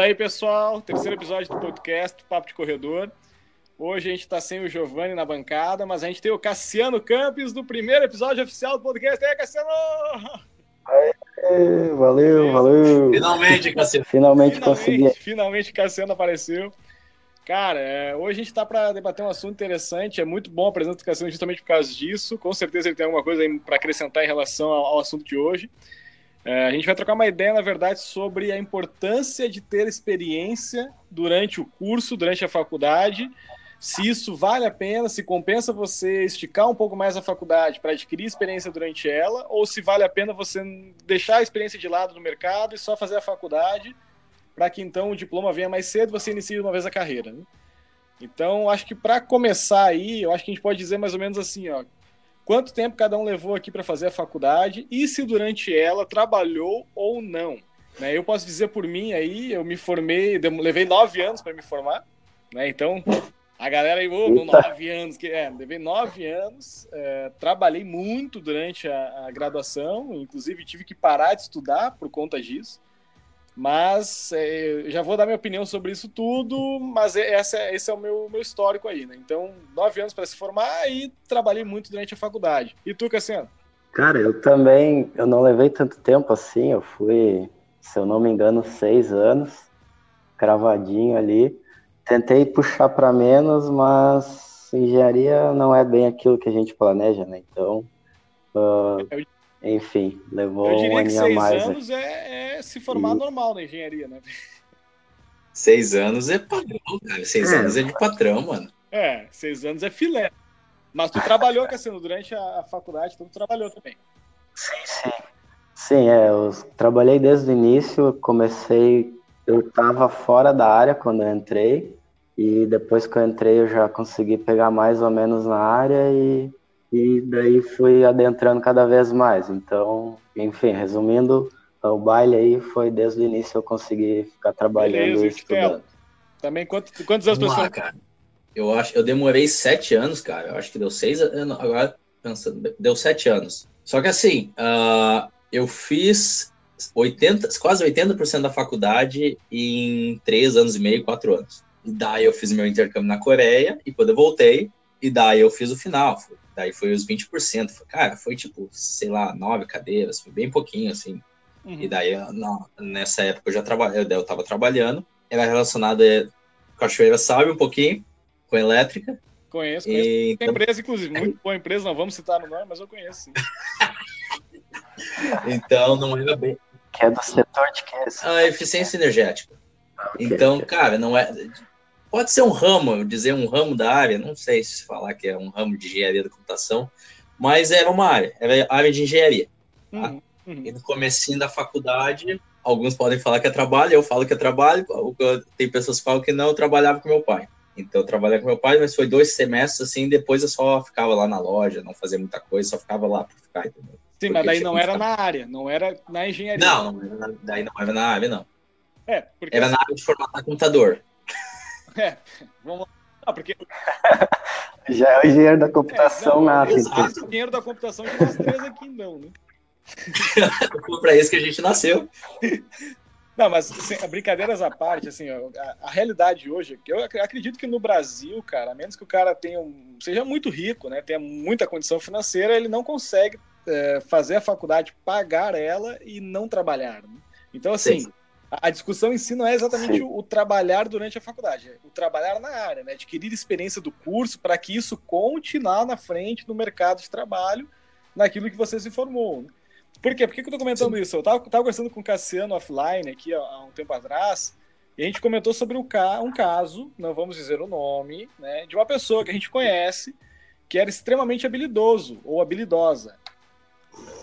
Tá aí, pessoal. Terceiro episódio do podcast Papo de Corredor. Hoje a gente está sem o Giovanni na bancada, mas a gente tem o Cassiano Campos do primeiro episódio oficial do podcast. E aí, Cassiano! Aê, valeu, valeu. Finalmente, Cassiano. Finalmente, finalmente consegui. Finalmente, Cassiano apareceu. Cara, é, hoje a gente está para debater um assunto interessante. É muito bom a presença do Cassiano justamente por causa disso. Com certeza ele tem alguma coisa para acrescentar em relação ao, ao assunto de hoje. É, a gente vai trocar uma ideia, na verdade, sobre a importância de ter experiência durante o curso, durante a faculdade, se isso vale a pena, se compensa você esticar um pouco mais a faculdade para adquirir experiência durante ela, ou se vale a pena você deixar a experiência de lado no mercado e só fazer a faculdade, para que então o diploma venha mais cedo e você inicie uma vez a carreira. Né? Então, acho que para começar aí, eu acho que a gente pode dizer mais ou menos assim, ó, quanto tempo cada um levou aqui para fazer a faculdade e se durante ela trabalhou ou não. Né? Eu posso dizer por mim aí, eu me formei, levei nove anos para me formar, né? Então, a galera aí, oh, nove anos, que é, levei nove anos, é, trabalhei muito durante a, a, graduação, inclusive tive que parar de estudar por conta disso. Mas é, já vou dar minha opinião sobre isso tudo, mas é, essa, é, esse é o meu, meu histórico aí, né? Então, nove anos para se formar e trabalhei muito durante a faculdade. E tu, Cassiano? Cara, eu também, eu não levei tanto tempo assim, eu fui, se eu não me engano, seis anos, cravadinho ali. Tentei puxar para menos, mas engenharia não é bem aquilo que a gente planeja, né? Então, uh, enfim, levou um aninho a mais. Seis anos é, é, se formar e... normal na engenharia, né? Seis anos é padrão, cara. Seis é. anos é de patrão, mano. É, seis anos é filé. Mas tu trabalhou, Cassino, durante a, a faculdade, tu trabalhou também. Sim, sim. Sim, é, eu trabalhei desde o início, comecei, eu estava fora da área quando eu entrei, e depois que eu entrei eu já consegui pegar mais ou menos na área e e daí fui adentrando cada vez mais. Então, enfim, resumindo, o baile aí foi desde o início eu consegui ficar trabalhando Beleza, e estudando. Também quantos, quantos anos Vamos lá, cara. Eu acho, eu demorei sete anos, cara. Eu acho que deu seis anos. Agora pensando, deu sete anos. Só que assim, uh, eu fiz 80, quase 80% da faculdade em três anos e meio, quatro anos. E daí eu fiz meu intercâmbio na Coreia e quando eu voltei, e daí eu fiz o final. Daí foi os 20%. Cara, foi tipo, sei lá, nove cadeiras, foi bem pouquinho, assim. Uhum. E daí, não, nessa época eu já trabalhei, eu tava trabalhando, era relacionado a Cachoeira sabe um pouquinho, com elétrica. Conheço, conheço. E, então... empresa, inclusive, muito boa empresa, não vamos citar no nome, mas eu conheço, sim. então, não era bem... Que é do setor de que é A eficiência energética. Okay, então, okay. cara, não é Pode ser um ramo, dizer um ramo da área, não sei se falar que é um ramo de engenharia da computação, mas era uma área, era área de engenharia. Tá? Uhum, uhum. E no comecinho da faculdade, alguns podem falar que é trabalho, eu falo que é trabalho, tem pessoas que falam que não, eu trabalhava com meu pai. Então eu trabalhava com meu pai, mas foi dois semestres assim, depois eu só ficava lá na loja, não fazia muita coisa, só ficava lá para ficar, entendeu? Sim, porque mas daí não era na área, não era na engenharia. Não, não daí não era na área, não. É, porque... Era na área de formatar computador. É, vamos lá, porque. Já é o engenheiro da computação é, não, Exato, o engenheiro da computação de nós três aqui não, né? Foi para isso que a gente nasceu. Não, mas assim, brincadeiras à parte, assim, a, a, realidade hoje, eu acredito que no Brasil, cara, a menos que o cara tenha um, seja muito rico, né, tenha muita condição financeira, ele não consegue é, fazer a faculdade, pagar ela e não trabalhar. Né? Então, assim, Sim a discussão em si não é exatamente o, o, trabalhar durante a faculdade, é o trabalhar na área, né? adquirir experiência do curso para que isso conte lá na frente no mercado de trabalho, naquilo que você se formou. Né? Por quê? Por que, que eu estou comentando Sim. isso? Eu estava conversando com o Cassiano offline aqui há um tempo atrás, e a gente comentou sobre um, ca um caso, não vamos dizer o nome, né, de uma pessoa que a gente conhece que era extremamente habilidoso ou habilidosa.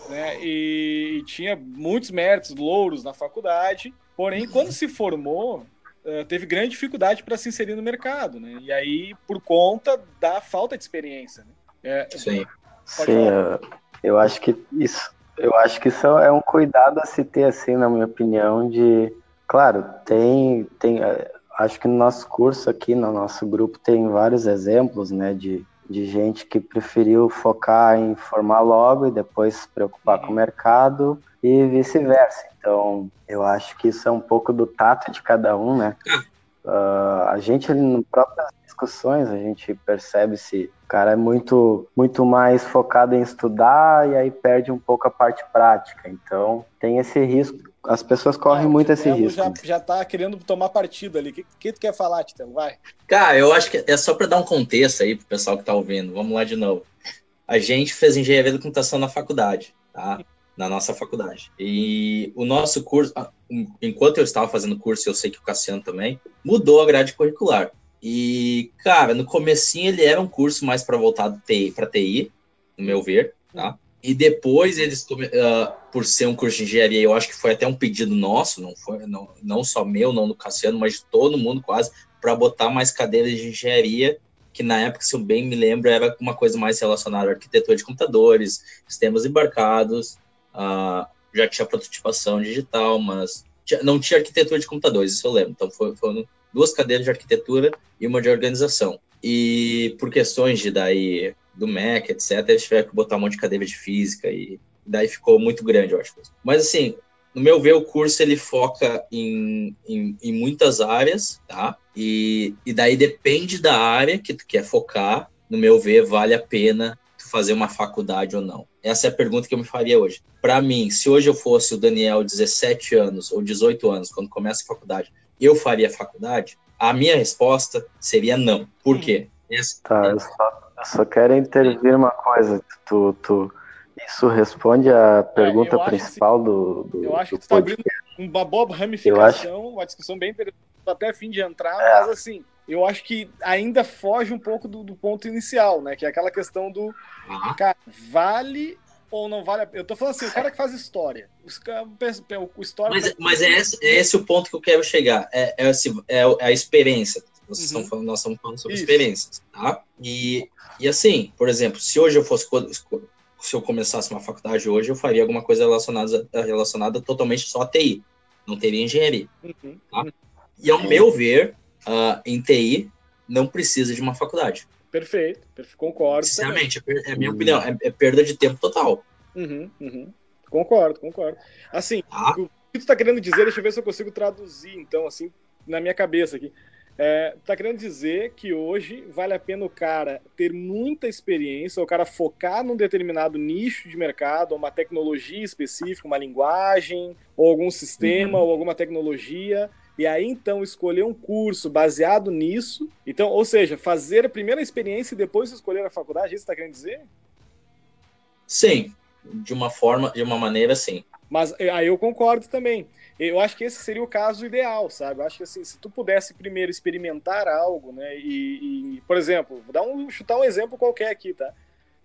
Né, e, e tinha muitos méritos, louros na faculdade, Porém, quando se formou, eh, teve grande dificuldade para se inserir no mercado, né? E aí, por conta da falta de experiência. Né? É, Sim. Sim, eu, eu, acho que isso, eu acho que isso é um cuidado a se ter, assim, na minha opinião, de, claro, tem, tem, eh, acho que no nosso curso aqui, no nosso grupo, tem vários exemplos, né, de, de gente que preferiu focar em formar logo e depois se preocupar com o mercado e vice-versa. Então, eu acho que isso é um pouco do tato de cada um, né? Uh, a gente, no próprias discussões, a gente percebe se o cara é muito, muito mais focado em estudar e aí perde um pouco a parte prática. Então, tem esse risco. As pessoas correm é, muito esse risco. Já, já tá querendo tomar partido ali. O que, que tu quer falar, Titelo? Vai. Cara, eu acho que é só para dar um contexto aí pro pessoal que tá ouvindo. Vamos lá de novo. A gente fez engenharia da computação na faculdade, tá? Na nossa faculdade. E o nosso curso, ah, enquanto eu estava fazendo curso, eu sei que o Cassiano também, mudou a grade curricular. E, cara, no comecinho ele era um curso mais para voltado para TI, no meu ver, tá? E depois eles, uh, por ser um curso de engenharia, eu acho que foi até um pedido nosso, não foi, não, não só meu, não do Cassiano, mas de todo mundo quase, para botar mais cadeiras de engenharia, que na época, se eu bem me lembro, era uma coisa mais relacionada à arquitetura de computadores, sistemas embarcados, Uh, já tinha prototipação digital, mas não tinha arquitetura de computadores, isso eu lembro. Então foram, foram duas cadeiras de arquitetura e uma de organização. E por questões de daí do MEC, etc, eles tiveram que botar um monte de cadeira de física e daí ficou muito grande, eu acho. Mas assim, no meu ver, o curso ele foca em, em, em muitas áreas, tá? E, e daí depende da área que tu quer focar, no meu ver, vale a pena fazer uma faculdade ou não? Essa é a pergunta que eu me faria hoje. Para mim, se hoje eu fosse o Daniel, 17 anos ou 18 anos, quando começa a faculdade, eu faria faculdade? A minha resposta seria não. Por quê? Esse... Tá, eu só, eu só quero intervir uma coisa. Tu, tu, isso responde à pergunta é, principal do, do. Eu acho que tu está abrindo uma boa ramificação, acho... uma discussão bem interessante, até fim de entrar, é. mas assim, eu acho que ainda foge um pouco do, do, ponto inicial, né? Que é aquela questão do uhum. cara, vale ou não vale a pena. Eu tô falando assim, o cara que faz história. Os, o, história mas, mas é, esse, é esse o ponto que eu quero chegar. É, é, esse, é, é a experiência. Vocês uhum. estão falando, nós estamos falando sobre Isso. experiências, tá? E, e assim, por exemplo, se hoje eu fosse se eu começasse uma faculdade hoje, eu faria alguma coisa relacionada, relacionada totalmente só a TI. Não teria engenharia. Uhum. Tá? E ao meu ver, uh, em TI não precisa de uma faculdade. Perfeito, concordo. Sinceramente, é, é minha opinião, é, é, perda de tempo total. Uhum, uhum. Concordo, concordo. Assim, ah. o que tu está querendo dizer, deixa eu ver se eu consigo traduzir, então, assim, na minha cabeça aqui. É, tá querendo dizer que hoje vale a pena o cara ter muita experiência, o cara focar num determinado nicho de mercado, uma tecnologia específica, uma linguagem, ou algum sistema, uhum. ou alguma tecnologia, e aí então escolher um curso baseado nisso. Então, ou seja, fazer a primeira experiência e depois escolher a faculdade, isso está querendo dizer? Sim, de uma forma, de uma maneira, sim. Mas eh, aí eu concordo também. Eu acho que esse seria o caso ideal, sabe? Eu acho que assim, se tu pudesse primeiro experimentar algo, né? E, e por exemplo, vou dar um, chutar um exemplo qualquer aqui, tá?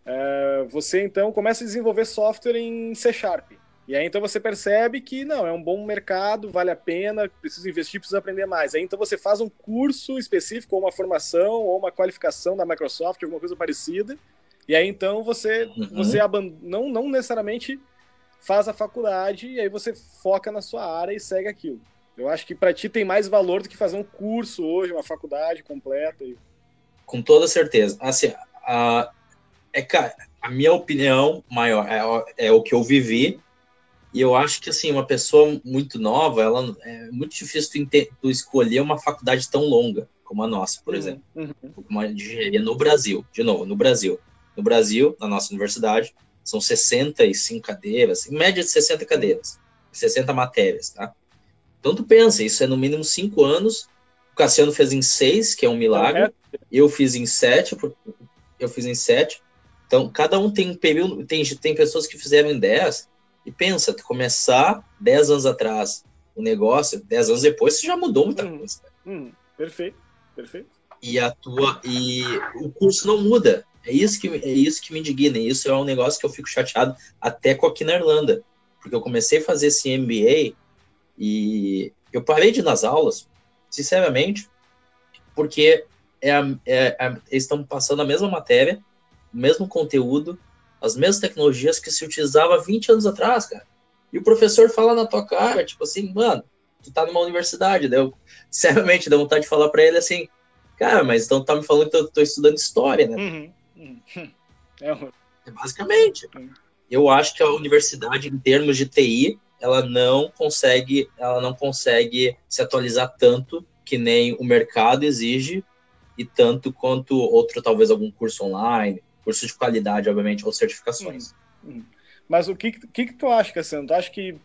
É, você então começa a desenvolver software em C Sharp. E aí então você percebe que não, é um bom mercado, vale a pena, precisa investir, precisa aprender mais. Aí então você faz um curso específico, ou uma formação, ou uma qualificação da Microsoft, alguma coisa parecida. E aí então você, uhum. você não, não necessariamente faz a faculdade, e aí você foca na sua área e segue aquilo. Eu acho que para ti tem mais valor do que fazer um curso hoje, uma faculdade completa. E... Com toda certeza. Assim, a, é, cara, a minha opinião maior é, é o que eu vivi e eu acho que, assim, uma pessoa muito nova, ela é muito difícil tu, tu escolher uma faculdade tão longa como a nossa, por uhum. exemplo. Uhum. Uma engenharia no Brasil, de novo, no Brasil. No Brasil, na nossa universidade, são 65 cadeiras, em média de 60 cadeiras, 60 matérias, tá? Então tu pensa, isso é no mínimo 5 anos, o Cassiano fez em 6, que é um milagre, eu fiz em 7, eu fiz em 7, então cada um tem um período, tem, tem pessoas que fizeram em 10, e pensa, começar 10 anos atrás o negócio, 10 anos depois você já mudou muita hum, coisa. Hum, perfeito, perfeito. E a tua e o curso não muda. É isso que é isso que me indigna. E isso é um negócio que eu fico chateado até com aqui na Irlanda, porque eu comecei a fazer esse MBA e eu parei de ir nas aulas, sinceramente, porque é, a, é a, eles estão passando a mesma matéria, o mesmo conteúdo as mesmas tecnologias que se utilizava 20 anos atrás, cara. E o professor fala na tua cara, tipo assim, mano, tu tá numa universidade, daí eu, seriamente, dá vontade de falar para ele assim, cara, mas então tá me falando que eu tô estudando história, né? Uhum, É, é basicamente. Eu acho que a universidade, em termos de TI, ela não consegue, ela não consegue se atualizar tanto que nem o mercado exige e tanto quanto outro, talvez algum curso online, curso de qualidade, obviamente, ou certificações. Mas o que, que, que tu acha, Cassiano? Tu acha que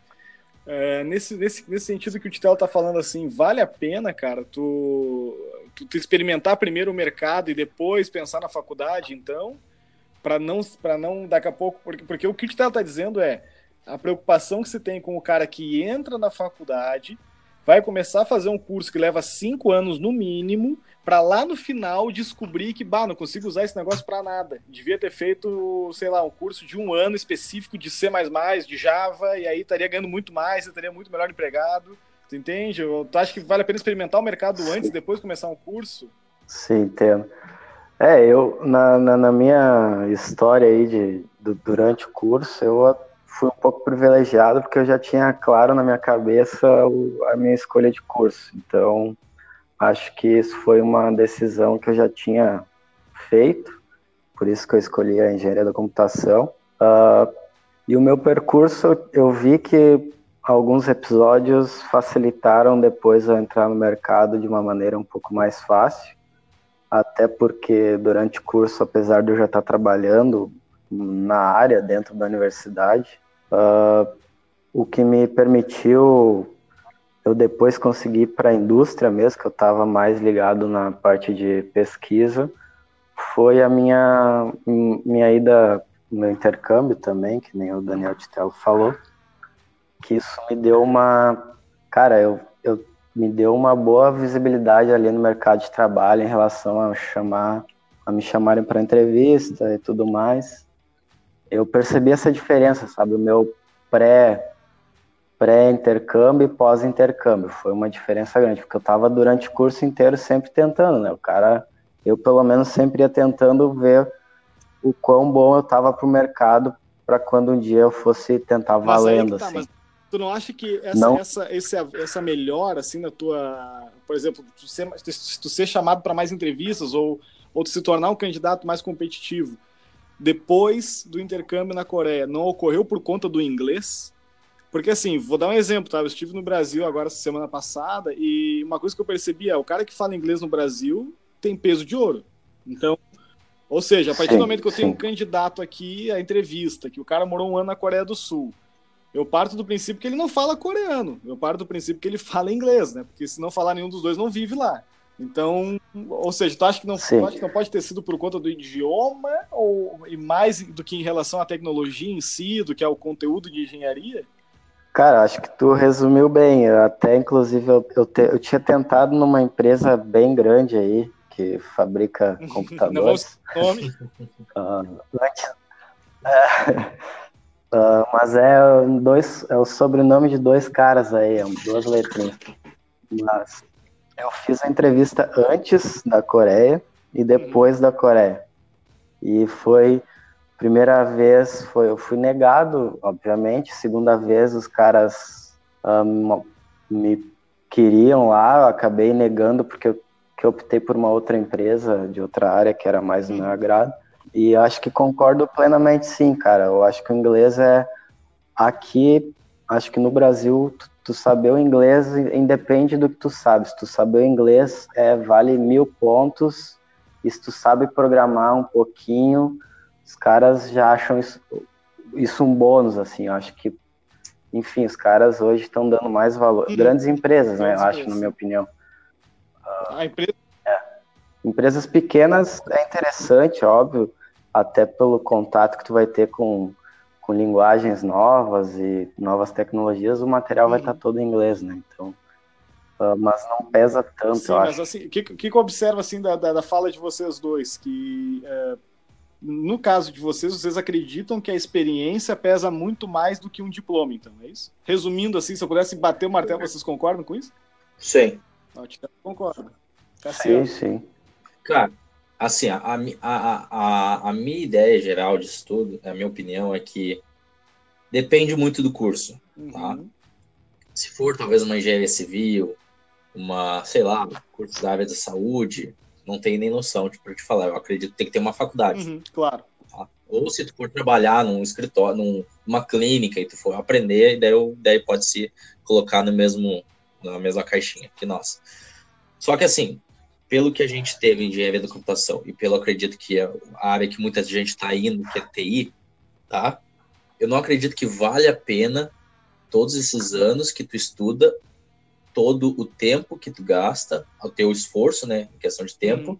é, nesse, nesse, nesse sentido que o Titelo tá falando assim, vale a pena, cara, tu, tu, tu experimentar primeiro o mercado e depois pensar na faculdade, então, para não, para não daqui a pouco, porque, porque o que o Titelo tá dizendo é a preocupação que se tem com o cara que entra na faculdade, vai começar a fazer um curso que leva cinco anos no mínimo, para lá no final descobrir que, bah, não consigo usar esse negócio para nada. Devia ter feito, sei lá, um curso de um ano específico de C++, de Java, e aí estaria ganhando muito mais, estaria muito melhor empregado. Tu entende? Tu acha que vale a pena experimentar o mercado antes, depois começar um curso? Sim, entendo. É, eu, na, na, na minha história aí de, do, durante o curso, eu fui um pouco privilegiado porque eu já tinha claro na minha cabeça o, a minha escolha de curso. Então, acho que isso foi uma decisão que eu já tinha feito, por isso que eu escolhi a engenharia da computação. Uh, e o meu percurso, eu vi que alguns episódios facilitaram depois eu entrar no mercado de uma maneira um pouco mais fácil, até porque durante o curso, apesar de eu já estar trabalhando na área dentro da universidade, uh, o que me permitiu eu depois consegui ir para a indústria mesmo, que eu estava mais ligado na parte de pesquisa, foi a minha, minha ida no intercâmbio também, que nem o Daniel Titello falou, que isso me deu uma, cara, eu, eu me deu uma boa visibilidade ali no mercado de trabalho em relação a chamar, a me chamarem para entrevista e tudo mais. Eu percebi essa diferença, sabe? O meu pré pré-intercâmbio e pós-intercâmbio. Foi uma diferença grande, porque eu estava durante o curso inteiro sempre tentando, né? O cara, eu pelo menos sempre ia tentando ver o quão bom eu estava para o mercado para quando um dia eu fosse tentar mas valendo, tá, assim. tu não acha que essa, não. essa, essa, essa melhora, assim, na tua... Por exemplo, tu ser, tu ser chamado para mais entrevistas ou, ou tu se tornar um candidato mais competitivo depois do intercâmbio na Coreia, não ocorreu por conta do inglês? Porque assim, vou dar um exemplo, tá? Eu estive no Brasil agora semana passada e uma coisa que eu percebi é o cara que fala inglês no Brasil tem peso de ouro. Então, ou seja, a partir do momento que eu tenho um candidato aqui à entrevista, que o cara morou um ano na Coreia do Sul, eu parto do princípio que ele não fala coreano. Eu parto do princípio que ele fala inglês, né? Porque se não falar nenhum dos dois, não vive lá. Então, ou seja, tu acha que não, que não pode ter sido por conta do idioma ou e mais do que em relação à tecnologia em si, do que ao conteúdo de engenharia? Cara, acho que tu resumiu bem. Eu até, inclusive, eu, eu, te, eu, tinha tentado numa empresa bem grande aí, que fabrica computadores. Não nome. uh, uh, mas é, dois, é o sobrenome de dois caras aí, duas letrinhas. Mas eu fiz a entrevista antes da Coreia e depois uhum. da Coreia. E foi Primeira vez foi, eu fui negado, obviamente. Segunda vez os caras um, me queriam lá, eu acabei negando porque eu, eu optei por uma outra empresa de outra área que era mais do meu agrado. E acho que concordo plenamente sim, cara. Eu acho que o inglês é aqui, acho que no Brasil tu, tu saber o inglês independe do que tu sabes. Tu saber o inglês é vale mil pontos. E se tu sabe programar um pouquinho, os caras já acham isso, isso um bônus, assim, eu acho que, enfim, os caras hoje estão dando mais valor, grandes empresas, né, eu acho, na minha opinião. A empresa... É. Empresas pequenas é interessante, óbvio, até pelo contato que tu vai ter com, com linguagens novas e novas tecnologias, o material vai estar todo em inglês, né, então... Uh, mas não pesa tanto, Sim, mas acho. assim, o que, que, que observa assim da, da, da, fala de vocês dois? Que é, no caso de vocês, vocês acreditam que a experiência pesa muito mais do que um diploma, então, é isso? Resumindo assim, se eu pudesse bater o martelo, vocês concordam com isso? Sim. Concordo. Sim, sim. Cara, assim, a, a, a, a minha ideia geral de estudo, a minha opinião é que depende muito do curso, tá? Uhum. Se for talvez uma engenharia civil, uma, sei lá, curso da área da saúde, não tenho nem noção de, te falar. Eu acredito que tem que ter uma faculdade. Uhum, claro. Tá? Ou se tu for trabalhar num escritório, numa clínica e tu for aprender, daí, daí pode se colocar no mesmo, na mesma caixinha que nós. Só que assim, pelo que a gente teve em engenharia da computação e pelo acredito que é a área que muita gente está indo, que é TI, tá? Eu não acredito que vale a pena todos esses anos que tu estuda, todo o tempo que tu gasta, o teu esforço, né, em questão de tempo, uhum.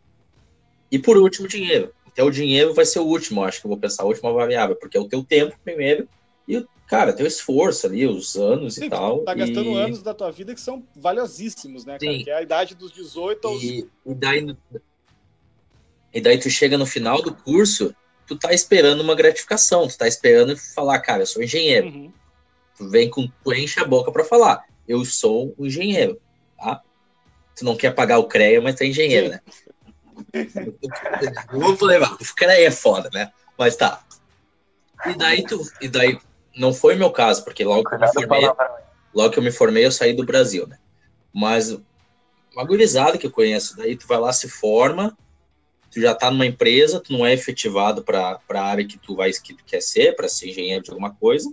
e por último, dinheiro. Até o dinheiro vai ser o último, acho que eu vou pensar a última variável, porque é o teu tempo primeiro e, cara, teu esforço ali, os anos Sim, e tal. Tá gastando e... anos da tua vida que são valiosíssimos, né, cara? Sim. Que é a idade dos 18 aos. E, e, daí, e daí tu chega no final do curso, tu tá esperando uma gratificação, tu tá esperando falar, cara, eu sou engenheiro. Uhum. Tu vem com, tu enche a boca para falar, eu sou um engenheiro, tá? Tu não quer pagar o CREA, mas tu é engenheiro, né? Vamos levar. O cara aí é foda, né? Mas tá. E daí tu. E daí. Não foi meu caso, porque logo que eu me formei. Logo que eu me formei, eu saí do Brasil, né? Mas uma gurizada que eu conheço, daí tu vai lá, se forma, tu já tá numa empresa, tu não é efetivado para a área que tu vai que tu quer ser, para ser engenheiro de alguma coisa,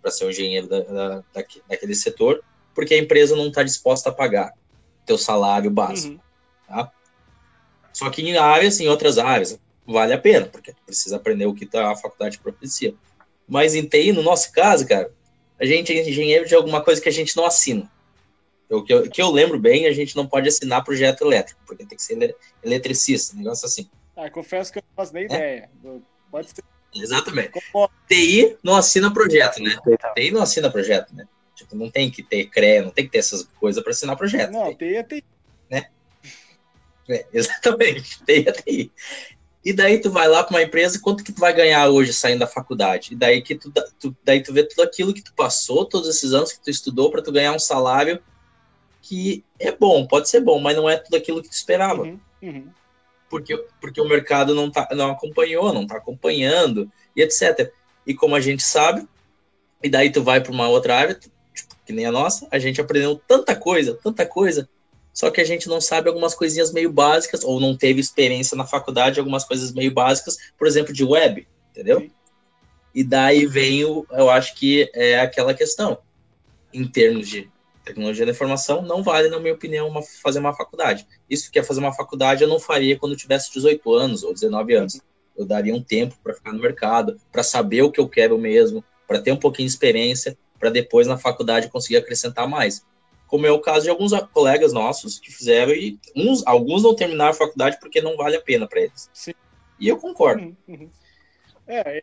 para ser um engenheiro da, da, daquele setor, porque a empresa não está disposta a pagar teu salário básico, uhum. tá? Só que em áreas, em outras áreas, vale a pena, porque precisa aprender o que tá a faculdade propicia. Mas em TI, no nosso caso, cara, a gente é engenheiro de alguma coisa que a gente não assina. O que eu, que eu lembro bem, a gente não pode assinar projeto elétrico, porque tem que ser eletricista, um negócio assim. Ah, confesso que eu não faço nem é? ideia. Pode ser. Exatamente. TI não assina projeto, né? TI não assina projeto, né? Tipo, não tem que ter CRE, não tem que ter essas coisas para assinar projeto. Não, TI é TI. Né? É, exatamente, TI é TI. E daí tu vai lá para uma empresa, quanto que tu vai ganhar hoje saindo da faculdade? E daí que tu, tu, daí tu vê tudo aquilo que tu passou, todos esses anos que tu estudou para tu ganhar um salário que é bom, pode ser bom, mas não é tudo aquilo que tu esperava. Uhum, uhum. Porque, porque o mercado não, tá, não acompanhou, não está acompanhando, e etc. E como a gente sabe, e daí tu vai para uma outra área, tipo, que nem a nossa, a gente aprendeu tanta coisa, tanta coisa, só que a gente não sabe algumas coisinhas meio básicas, ou não teve experiência na faculdade, algumas coisas meio básicas, por exemplo, de web, entendeu? Sim. E daí vem o, eu acho que é aquela questão, em termos de tecnologia da informação, não vale, na minha opinião, uma, fazer uma faculdade. Isso que é fazer uma faculdade, eu não faria quando eu tivesse 18 anos ou 19 anos. Eu daria um tempo para ficar no mercado, para saber o que eu quero mesmo, para ter um pouquinho de experiência, para depois na faculdade conseguir acrescentar mais como é o caso de alguns colegas nossos que fizeram e uns, alguns não terminaram a faculdade porque não vale a pena para eles. Sim. E eu concordo. Uhum, uhum. É, é,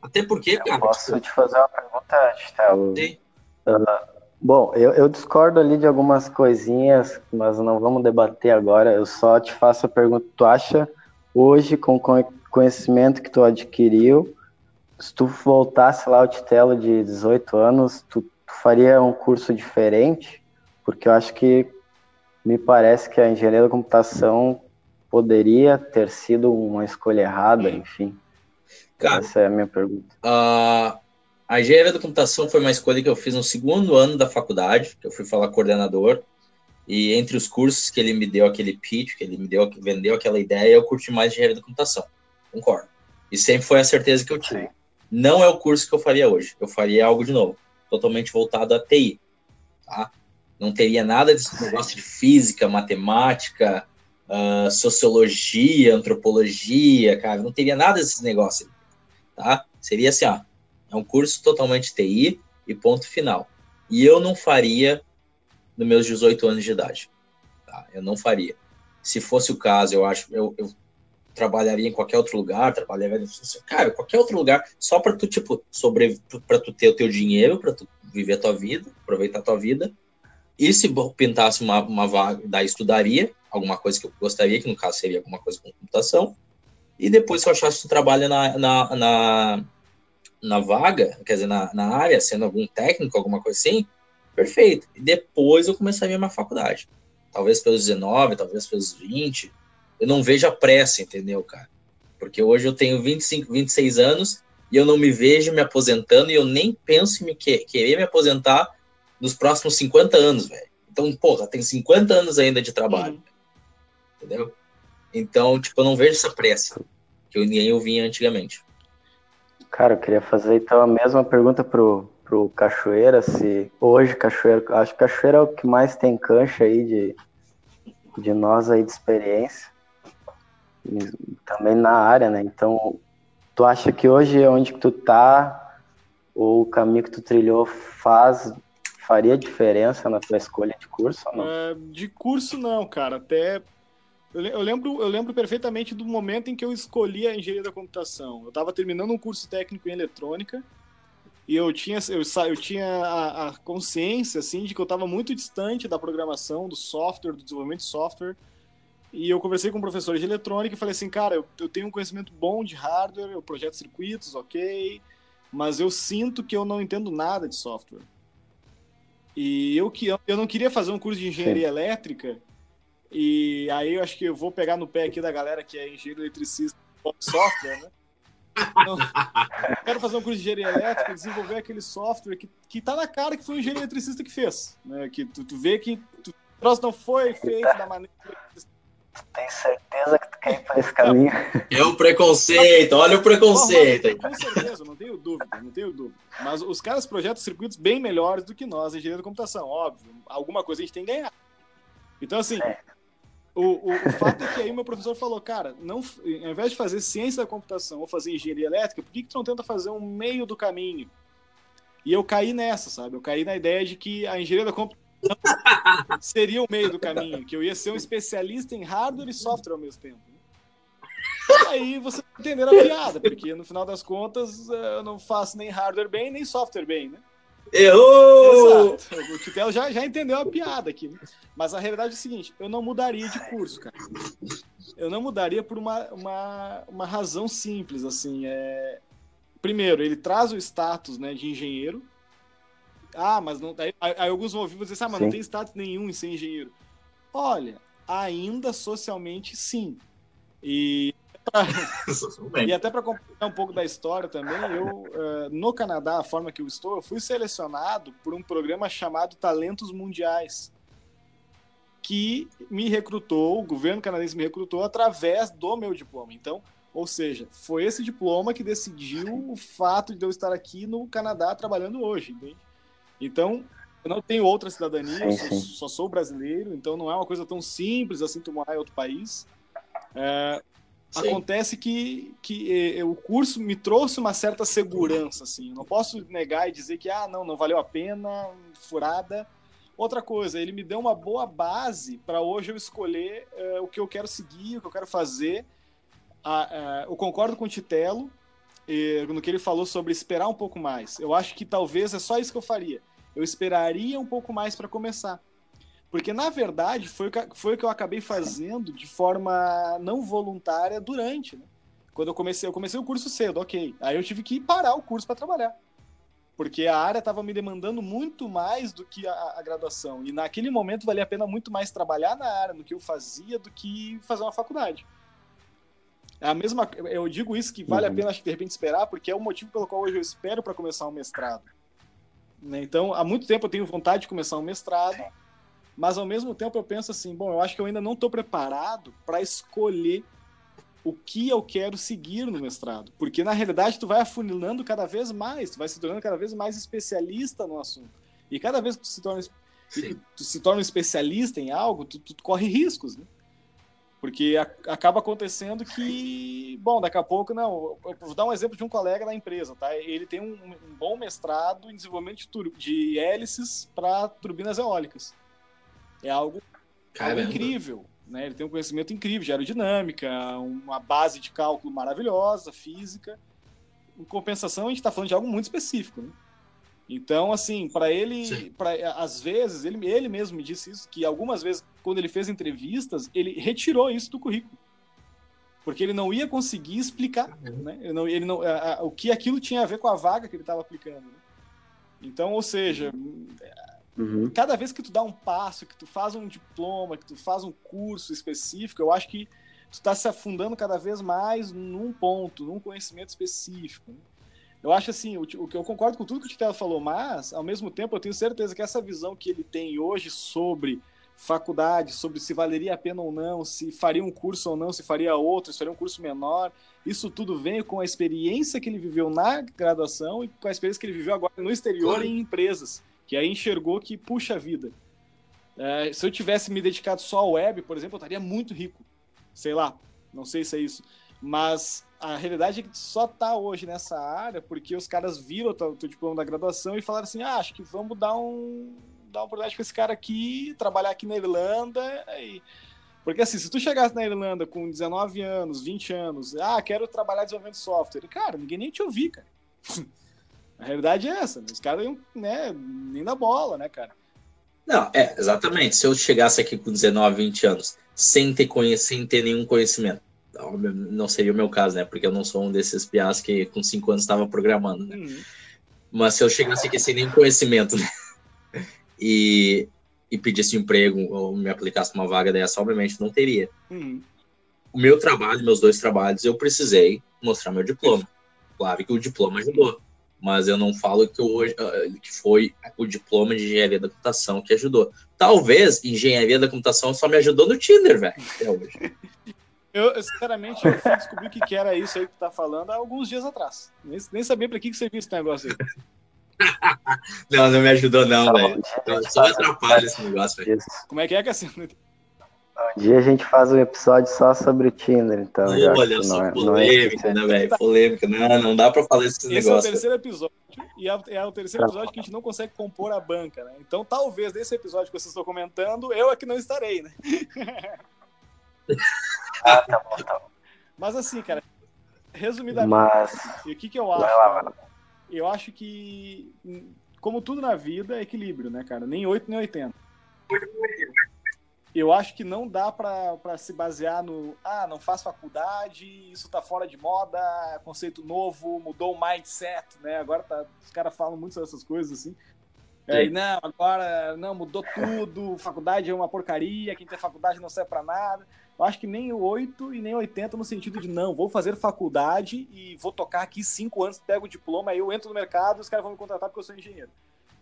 Até porque, eu cara. Posso tipo... te fazer uma pergunta, Estelo? Sim. Uh, bom, eu, eu discordo ali de algumas coisinhas, mas não vamos debater agora. Eu só te faço a pergunta: tu acha hoje, com o conhecimento que tu adquiriu, se tu voltasse lá ao Titelo de 18 anos, tu, tu faria um curso diferente? porque eu acho que me parece que a engenharia da computação poderia ter sido uma escolha errada, enfim. Cara, Essa é a minha pergunta. Uh, a engenharia da computação foi uma escolha que eu fiz no segundo ano da faculdade, que eu fui falar coordenador, e entre os cursos que ele me deu aquele pitch, que ele me deu, vendeu aquela ideia, eu curti mais engenharia da computação. Concordo. E sempre foi a certeza que eu tive. Sim. Não é o curso que eu faria hoje. Eu faria algo de novo, totalmente voltado a TI. Tá? não teria nada desse negócio de física, matemática, uh, sociologia, antropologia, cara, não teria nada desses negócios, tá? Seria assim, ó, é um curso totalmente TI e ponto final. E eu não faria nos meus 18 anos de idade, tá? Eu não faria. Se fosse o caso, eu acho, eu, eu trabalharia em qualquer outro lugar, trabalharia, cara, qualquer outro lugar, só para tu tipo sobre para tu ter o teu dinheiro, para tu viver a tua vida, aproveitar a tua vida e se pintasse uma, uma vaga, daí estudaria alguma coisa que eu gostaria, que no caso seria alguma coisa com computação. E depois, se eu achasse que trabalho na, na, na, na vaga, quer dizer, na, na área, sendo algum técnico, alguma coisa assim, perfeito. E depois eu começaria minha faculdade. Talvez pelos 19, talvez pelos 20. Eu não vejo a pressa, entendeu, cara? Porque hoje eu tenho 25, 26 anos e eu não me vejo me aposentando e eu nem penso em me que, querer me aposentar nos próximos 50 anos, velho. Então, porra, tem 50 anos ainda de trabalho. Uhum. Entendeu? Então, tipo, eu não vejo essa pressa que eu, nem eu vinha antigamente. Cara, eu queria fazer então a mesma pergunta pro, pro Cachoeira, se hoje Cachoeira, acho que Cachoeira é o que mais tem cancha aí de, de nós aí de experiência, também na área, né? Então, tu acha que hoje onde que tu tá, o caminho que tu trilhou faz faria diferença na tua escolha de curso ou não? É, de curso não, cara. Até eu lembro, eu lembro perfeitamente do momento em que eu escolhi a engenharia da computação. Eu estava terminando um curso técnico em eletrônica e eu tinha, eu, eu tinha a, a consciência assim de que eu estava muito distante da programação, do software, do desenvolvimento de software. E eu conversei com um professor de eletrônica e falei assim, cara, eu, eu tenho um conhecimento bom de hardware, eu projeto circuitos, ok, mas eu sinto que eu não entendo nada de software. E eu, que, eu não queria fazer um curso de engenharia Sim. elétrica, e aí eu acho que eu vou pegar no pé aqui da galera que é engenheiro eletricista software, né? Então, quero fazer um curso de engenharia elétrica, desenvolver aquele software que, que tá na cara que foi o engenheiro eletricista que fez. Né? Que tu, tu vê que tu, o troço não foi feito da maneira tem certeza que tu quer ir por esse caminho? É o preconceito, olha o preconceito. Com certeza, não tenho dúvida, não tenho dúvida. Mas os caras projetam circuitos bem melhores do que nós, engenheiros de computação, óbvio. Alguma coisa a gente tem que ganhar. Então, assim, é. o, o, o, fato é que aí meu professor falou, cara, não, ao invés de fazer ciência da computação ou fazer engenharia elétrica, por que, que tu não tenta fazer um meio do caminho? E eu caí nessa, sabe? Eu caí na ideia de que a engenharia da computação seria o meio do caminho, que eu ia ser um especialista em hardware e software ao mesmo tempo. Aí você entender a piada, porque no final das contas eu não faço nem hardware bem, nem software bem, né? Errou! Exato. O Titelo já, já entendeu a piada aqui. Né? Mas a realidade é o seguinte: eu não mudaria de curso, cara. Eu não mudaria por uma, uma, uma razão simples, assim. É... Primeiro, ele traz o status né, de engenheiro, ah, mas não. Aí, aí alguns vão ouvir e dizer assim, ah, mas sim. não tem status nenhum em ser engenheiro. Olha, ainda socialmente sim. E, e até para completar um pouco da história também, eu uh, no Canadá, a forma que eu estou, eu fui selecionado por um programa chamado Talentos Mundiais, que me recrutou, o governo canadense me recrutou através do meu diploma. Então, ou seja, foi esse diploma que decidiu o fato de eu estar aqui no Canadá trabalhando hoje, entende? Então, eu não tenho outra cidadania, sim, sim. Só, só, sou brasileiro, então não é uma coisa tão simples assim tu morar em outro país. É, acontece que, que é, o curso me trouxe uma certa segurança, assim. Eu não posso negar e dizer que, ah, não, não valeu a pena, furada. Outra coisa, ele me deu uma boa base para hoje eu escolher é, o que eu quero seguir, o que eu quero fazer. Ah, eu concordo com o Titelo no que ele falou sobre esperar um pouco mais. Eu acho que talvez é só isso que eu faria eu esperaria um pouco mais para começar. Porque, na verdade, foi o, que, foi o que eu acabei fazendo de forma não voluntária durante. Né? Quando eu comecei, eu comecei o curso cedo, ok. Aí eu tive que parar o curso para trabalhar. Porque a área estava me demandando muito mais do que a, a, graduação. E naquele momento valia a pena muito mais trabalhar na área, no que eu fazia, do que fazer uma faculdade. É a mesma, eu digo isso que vale uhum. a pena, acho que de repente esperar, porque é o motivo pelo qual hoje eu espero para começar um mestrado. Né? Então, há muito tempo eu tenho vontade de começar um mestrado, mas ao mesmo tempo eu penso assim: bom, eu acho que eu ainda não estou preparado para escolher o que eu quero seguir no mestrado. Porque na realidade tu vai afunilando cada vez mais, tu vai se tornando cada vez mais especialista no assunto. E cada vez que tu se torna, tu se torna um especialista em algo, tu, tu, tu corre riscos, né? Porque a, acaba acontecendo que, bom, daqui a pouco, não. Eu vou dar um exemplo de um colega da empresa, tá? Ele tem um, um bom mestrado em desenvolvimento de, de hélices para turbinas eólicas. É algo, algo incrível, né? Ele tem um conhecimento incrível de aerodinâmica, uma base de cálculo maravilhosa, física. Em compensação, a gente está falando de algo muito específico, né? Então, assim, para ele, pra, às vezes, ele, ele mesmo me disse isso, que algumas vezes, quando ele fez entrevistas, ele retirou isso do currículo. Porque ele não ia conseguir explicar né? ele não, ele não, a, a, o que aquilo tinha a ver com a vaga que ele estava aplicando. Né? Então, ou seja, uhum. cada vez que tu dá um passo, que tu faz um diploma, que tu faz um curso específico, eu acho que tu está se afundando cada vez mais num ponto, num conhecimento específico. Né? Eu acho assim, o, o que eu concordo com tudo que o Titela falou, mas ao mesmo tempo eu tenho certeza que essa visão que ele tem hoje sobre faculdade, sobre se valeria a pena ou não, se faria um curso ou não, se faria outro, se faria um curso menor. Isso tudo veio com a experiência que ele viveu na graduação e com a experiência que ele viveu agora no exterior em empresas, que aí enxergou que, puxa vida, é, se eu tivesse me dedicado só ao web, por exemplo, eu estaria muito rico. Sei lá, não sei se é isso. Mas a realidade é que só tá hoje nessa área porque os caras viram o teu, teu diploma da graduação e falaram assim: ah, acho que vamos dar um, dar uma oportunidade para esse cara aqui, trabalhar aqui na Irlanda. E... Porque assim, se tu chegasse na Irlanda com 19 anos, 20 anos, ah, quero trabalhar desenvolvendo software, cara, ninguém nem te ouvir, cara. A realidade é essa, né? os caras né, nem na bola, né, cara? Não, é, exatamente. Se eu chegasse aqui com 19, 20 anos, sem ter, conhe sem ter nenhum conhecimento, não seria o meu caso, né? Porque eu não sou um desses piás que com 5 anos estava programando, né? Uhum. Mas se eu chegasse aqui sem nenhum conhecimento, né? e, e pedisse emprego ou me aplicasse uma vaga dessa, obviamente não teria. Uhum. O meu trabalho, meus dois trabalhos, eu precisei mostrar meu diploma. Claro que o diploma ajudou, mas eu não falo que, hoje, ah, que foi o diploma de engenharia da computação que ajudou. Talvez engenharia da computação só me ajudou no Tinder, velho, até hoje. Eu, sinceramente, eu fui descobrir o que, era isso aí que tu tá falando há alguns dias atrás. Nem, nem sabia pra que, que servia esse negócio aí. não, não me ajudou, não, velho. Só atrapalha esse negócio, velho. Como é que é, Cassino? Um dia a gente faz um episódio só sobre o Tinder, então. Pô, olha só, é, polêmica, é né, velho? Polêmica. Não, não dá pra falar esse negócio. Esse é o terceiro episódio, e é, é o terceiro episódio que a gente não consegue compor a banca, né? Então, talvez nesse episódio que vocês estão comentando, eu aqui não estarei, né? ah, tá bom, tá bom. Mas assim, cara, resumidamente, Mas... o que, que eu acho? Cara, eu acho que, como tudo na vida, é equilíbrio, né, cara? Nem 8, nem 80. Eu acho que não dá para se basear no, ah, não faz faculdade, isso tá fora de moda, conceito novo, mudou o mindset, né? Agora tá, os caras falam muito sobre essas coisas assim. É, não, agora não, mudou tudo, faculdade é uma porcaria, quem tem faculdade não serve para nada. Eu acho que nem 8 e nem 80 no sentido de não, vou fazer faculdade e vou tocar aqui 5 anos, pego o diploma, aí eu entro no mercado e os caras vão me contratar porque eu sou engenheiro.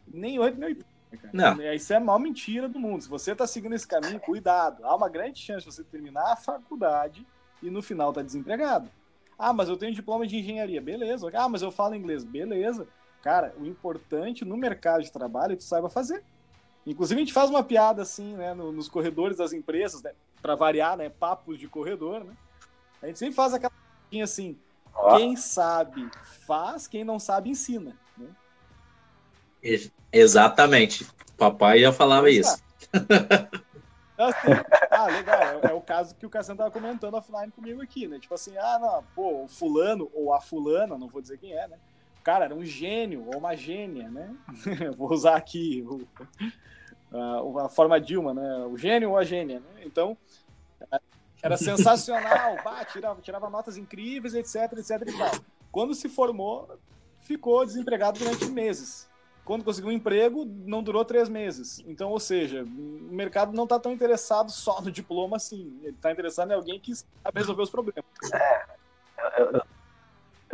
Nem 8 nem 80. Cara. Não. Isso é a maior mentira do mundo. Se você está seguindo esse caminho, cuidado. Há uma grande chance de você terminar a faculdade e no final tá desempregado. Ah, mas eu tenho diploma de engenharia. Beleza. Ah, mas eu falo inglês. Beleza. Cara, o importante no mercado de trabalho é que tu saiba fazer. Inclusive, a gente faz uma piada assim, né, nos corredores das empresas, né, para variar, né, papos de corredor, né? A gente sempre faz aquela assim, quem sabe faz, quem não sabe ensina. Né? Exatamente. Papai já falava isso. Assim, ah, legal. É, é, o caso que o Cassiano tava comentando offline comigo aqui, né? Tipo assim, ah, não, pô, o fulano ou a fulana, não vou dizer quem é, né? O cara era um gênio ou uma gênia, né? vou usar aqui o, a, a, forma Dilma, né? O gênio ou a gênia, né? Então, era sensacional, bah, tirava, tirava notas incríveis, etc, etc e tal. Quando se formou, ficou desempregado durante meses quando conseguiu um emprego, não durou três meses. Então, ou seja, o mercado não está tão interessado só no diploma assim. Ele está interessado em alguém que sabe resolver os problemas. É, eu, eu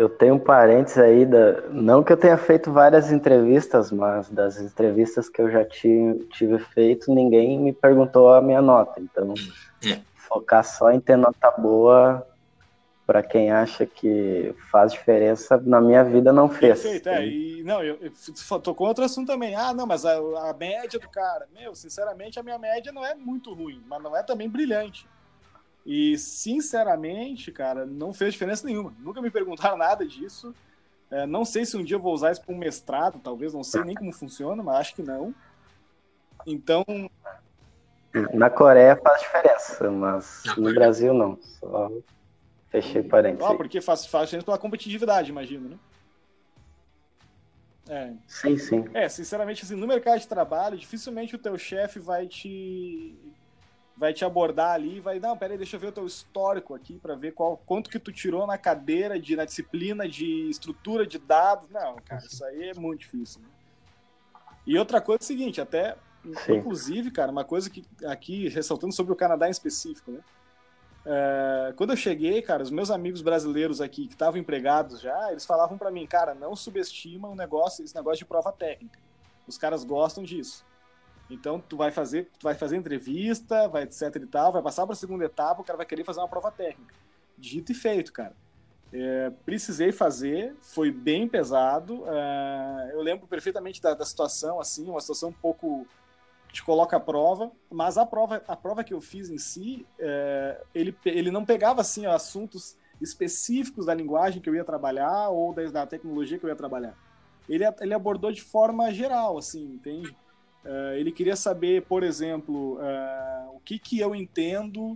tenho um parênteses aí, da, não que eu tenha feito várias entrevistas, mas das entrevistas que eu já tive, tive feito, ninguém me perguntou a minha nota. Então, é. focar só em ter nota boa para quem acha que faz diferença, na minha vida não fez. Perfeito, é. E, não, eu, eu tocou outro assunto também. Ah, não, mas a, a, média do cara, meu, sinceramente, a minha média não é muito ruim, mas não é também brilhante. E, sinceramente, cara, não fez diferença nenhuma. Nunca me perguntaram nada disso. É, não sei se um dia eu vou usar isso para um mestrado, talvez, não sei nem como funciona, mas acho que não. Então. Na Coreia faz diferença, mas no Brasil não. Só Fechei parênteses. Ah, porque faz, faz diferença pela competitividade, imagino, né? É. Sim, sim. É, sinceramente, assim, no mercado de trabalho, dificilmente o teu chefe vai te vai te abordar ali, vai, não, peraí, deixa eu ver o teu histórico aqui para ver qual quanto que tu tirou na cadeira de na disciplina de estrutura de dados. Não, cara, isso aí é muito difícil. Né? E outra coisa é o seguinte, até Sim. inclusive, cara, uma coisa que aqui ressaltando sobre o Canadá em específico, né? É, quando eu cheguei, cara, os meus amigos brasileiros aqui que estavam empregados já, eles falavam para mim, cara, não subestima o negócio, esse negócio de prova técnica. Os caras gostam disso. Então, tu vai fazer, tu vai fazer entrevista, vai etc e tal, vai passar para a segunda etapa, o cara vai querer fazer uma prova técnica. Dito e feito, cara. É, precisei fazer, foi bem pesado. É, eu lembro perfeitamente da, da, situação, assim, uma situação um pouco te coloca à prova, mas a prova, a prova que eu fiz em si, é, ele, ele não pegava assim assuntos específicos da linguagem que eu ia trabalhar ou da, da tecnologia que eu ia trabalhar. Ele, ele abordou de forma geral, assim, entende? Uh, ele queria saber, por exemplo, uh, o que, que eu entendo,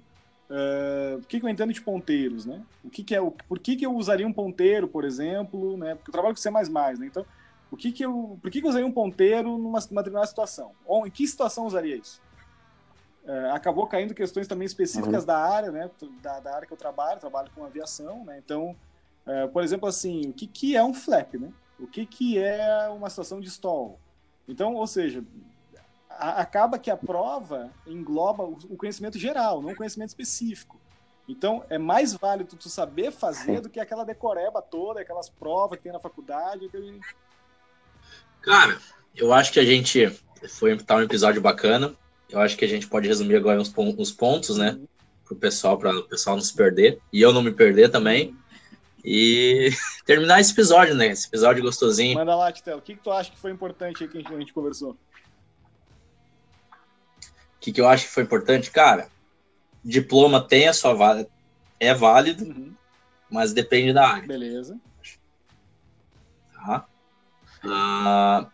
uh, o que, que eu entendo de ponteiros, né? O que, que é o, por que, que eu usaria um ponteiro, por exemplo, né? Porque eu trabalho com C++, né? Então, o que que eu, por que, que eu usaria um ponteiro numa, numa determinada situação? Ou em que situação usaria isso? acabou caindo questões também específicas uhum. da área, né? Da, da, área que eu trabalho, trabalho com aviação, né? Então, por exemplo, assim, o que, que é um flap, né? O que, que é uma situação de stall? Então, ou seja, a, acaba que a prova engloba o, o conhecimento geral, não o conhecimento específico. Então, é mais válido tu saber fazer do que aquela decoreba toda, aquelas provas que tem na faculdade. Aquele... Cara, eu acho que a gente foi tá um episódio bacana. Eu acho que a gente pode resumir agora uns, uns pontos, né? Uhum. Pro pessoal, para o pessoal não se perder. E eu não me perder também. E terminar esse episódio, né? Esse episódio gostosinho. Manda lá, Titelo. O que, que tu acha que foi importante aí que a gente, a gente conversou? O que, que eu acho que foi importante? Cara, diploma tem a sua válida, é válido, uhum. mas depende da área. Beleza. Tá? Ah,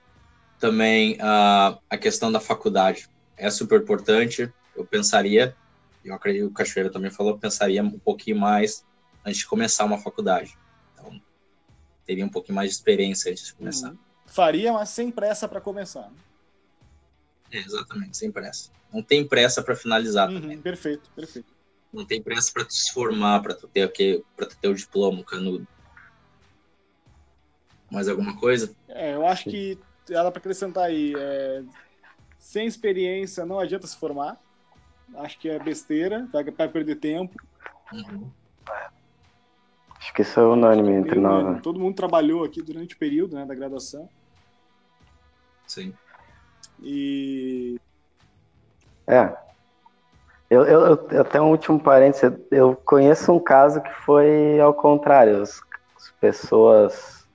também ah, a questão da faculdade é super importante. Eu pensaria, eu acredito que o Cachoeira também falou, pensaria um pouquinho mais antes de começar uma faculdade. Então, teria um pouquinho mais de experiência antes de começar. Uhum. Faria, mas sem pressa para começar. É, exatamente, sem pressa. Não tem pressa para finalizar uhum, também. Perfeito, perfeito. Não tem pressa para tu se formar, para tu ter para tu ter o diploma, o canudo. Mais alguma coisa? É, eu acho que dá para acrescentar aí. É, sem experiência não adianta se formar. Acho que é besteira, vai, vai perder tempo. Uhum. Acho que isso é unânime entre nós. Né? Todo mundo trabalhou aqui durante o período né, da graduação. Sim. E. É. Eu, eu, eu até um último parênteses. Eu conheço um caso que foi ao contrário. As, as pessoas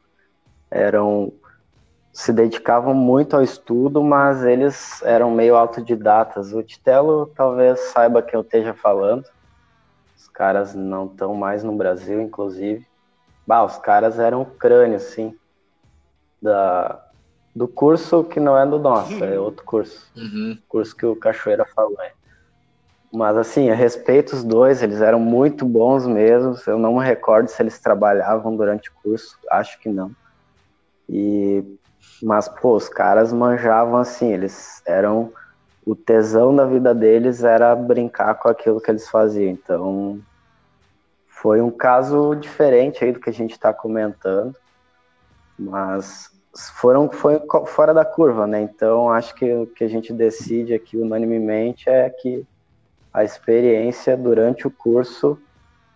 eram se dedicavam muito ao estudo, mas eles eram meio autodidatas. O Titelo talvez saiba que eu esteja falando. Os caras não estão mais no Brasil, inclusive. Bah, os caras eram crânio, assim, da, do curso que não é do nosso, é outro curso. Uhum. Curso que o Cachoeira falou. É. Mas assim, a respeito os dois, eles eram muito bons mesmo. Eu não me recordo se eles trabalhavam durante o curso, acho que não. E mas pô, os caras manjavam assim, eles eram o tesão da vida deles era brincar com aquilo que eles faziam. Então foi um caso diferente aí do que a gente está comentando, mas foram foi fora da curva, né? Então acho que o que a gente decide aqui unanimemente é que a experiência durante o curso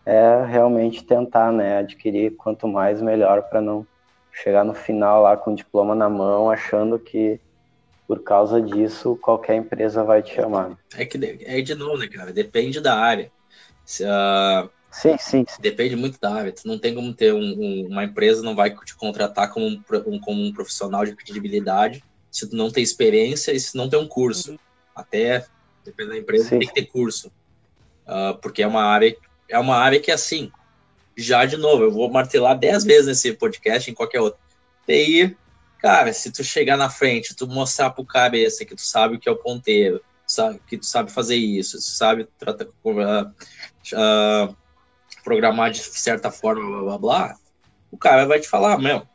é realmente tentar, né, adquirir quanto mais melhor para não chegar no final lá com o diploma na mão, achando que por causa disso qualquer empresa vai te chamar. É que é de novo, né, cara? Depende da área. Se, uh, Sim, sim. Depende muito da área. Tu não tem como ter um, um, uma empresa não vai te contratar como um, um, como um profissional de credibilidade se tu não tem experiência e se não tem um curso. Uhum. Até, depende da empresa, sim. tem que ter curso. Uh, porque é uma área é uma área que, assim, já de novo, eu vou martelar dez vezes nesse podcast, em qualquer outro. TI, cara, se tu chegar na frente, tu mostrar pro cabeça que tu sabe o que é o ponteiro, sabe, que tu sabe fazer isso, tu sabe tratar, uh, uh, programar de certa forma, blá blá blá, o cara vai te falar, meu,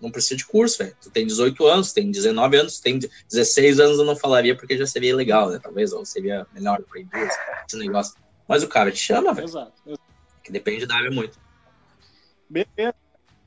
não precisa de curso, velho. Tu tem 18 anos, tem 19 anos, tem 16 anos, eu não falaria porque já seria legal, né? Talvez, ou seria melhor empresa, esse negócio. Mas o cara te chama, velho. Exato. Que depende da área muito. Beleza.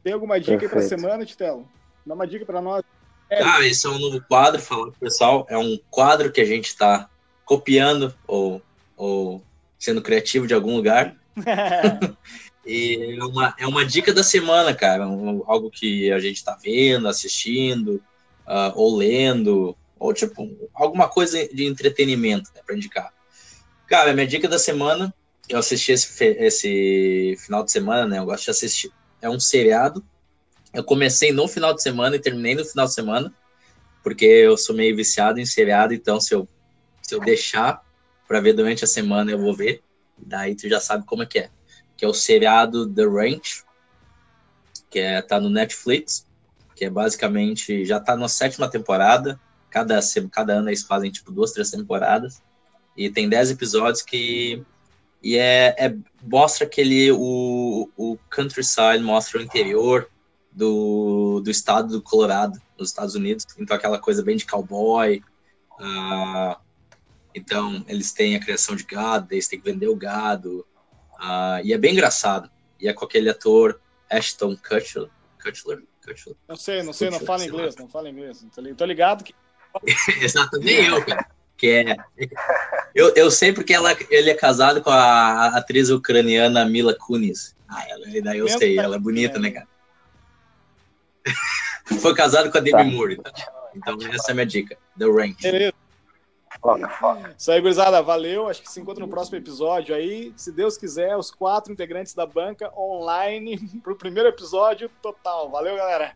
Tem alguma dica Perfeito. aí pra semana, Titelo? Dá uma dica pra nós. É. Ah, esse é um novo quadro, falando pro pessoal. É um quadro que a gente tá copiando ou, ou sendo criativo de algum lugar. e é uma, é uma dica da semana, cara. Um, algo que a gente está vendo, assistindo, uh, ou lendo, Ou, tipo, alguma coisa de entretenimento, né, pra indicar. Cara, minha dica da semana, eu assisti esse, esse final de semana, né? Eu gosto de assistir. É um seriado. Eu comecei no final de semana e terminei no final de semana, porque eu sou meio viciado em seriado, então se eu, se eu deixar para ver durante a semana, eu vou ver. Daí tu já sabe como é que é. Que é o seriado The Ranch, que é, tá no Netflix, que é basicamente, já tá na sétima temporada, cada, cada ano eles fazem tipo duas, três temporadas, e tem dez episódios que e é, é, mostra aquele o, o countryside mostra o interior do, do estado do Colorado nos Estados Unidos. Então aquela coisa bem de cowboy uh, então eles têm a criação de gado eles têm que vender o gado uh, e é bem engraçado e é com aquele ator Ashton Kutcher Kutcher, Kutcher. não sei não sei não fala inglês não fala inglês tô ligado que Exato, nem eu, cara. Que é, eu, eu sei porque ela, ele é casado com a atriz ucraniana Mila Kunis. Ah, ela, daí eu sei, ela é bonita, né, cara? Foi casado com a Demi tá. Moore. Tá? Então, essa é a minha dica. The Range. Beleza. Isso aí, gurizada, valeu. Acho que se encontra no próximo episódio aí. Se Deus quiser, os quatro integrantes da banca online para o primeiro episódio total. Valeu, galera.